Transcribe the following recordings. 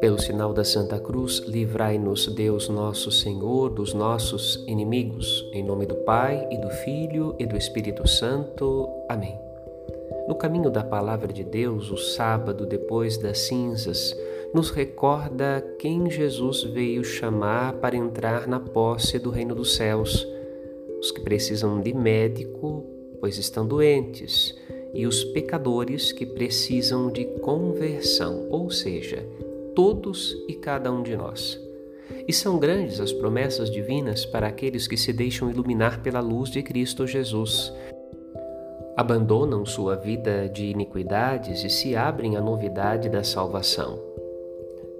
Pelo sinal da Santa Cruz, livrai-nos, Deus nosso Senhor, dos nossos inimigos. Em nome do Pai, e do Filho, e do Espírito Santo. Amém. No caminho da Palavra de Deus, o sábado depois das cinzas, nos recorda quem Jesus veio chamar para entrar na posse do reino dos céus. Os que precisam de médico, pois estão doentes, e os pecadores que precisam de conversão, ou seja, todos e cada um de nós. E são grandes as promessas divinas para aqueles que se deixam iluminar pela luz de Cristo Jesus. Abandonam sua vida de iniquidades e se abrem à novidade da salvação.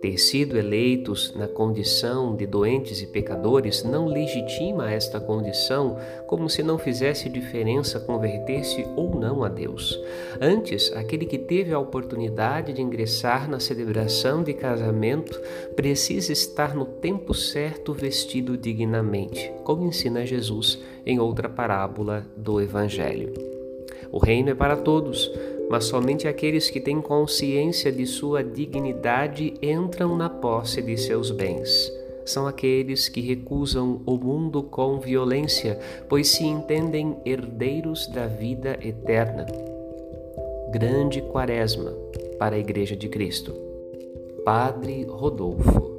Ter sido eleitos na condição de doentes e pecadores não legitima esta condição como se não fizesse diferença converter-se ou não a Deus. Antes, aquele que teve a oportunidade de ingressar na celebração de casamento precisa estar no tempo certo vestido dignamente, como ensina Jesus em outra parábola do Evangelho. O reino é para todos mas somente aqueles que têm consciência de sua dignidade entram na posse de seus bens. São aqueles que recusam o mundo com violência, pois se entendem herdeiros da vida eterna. Grande Quaresma para a Igreja de Cristo. Padre Rodolfo.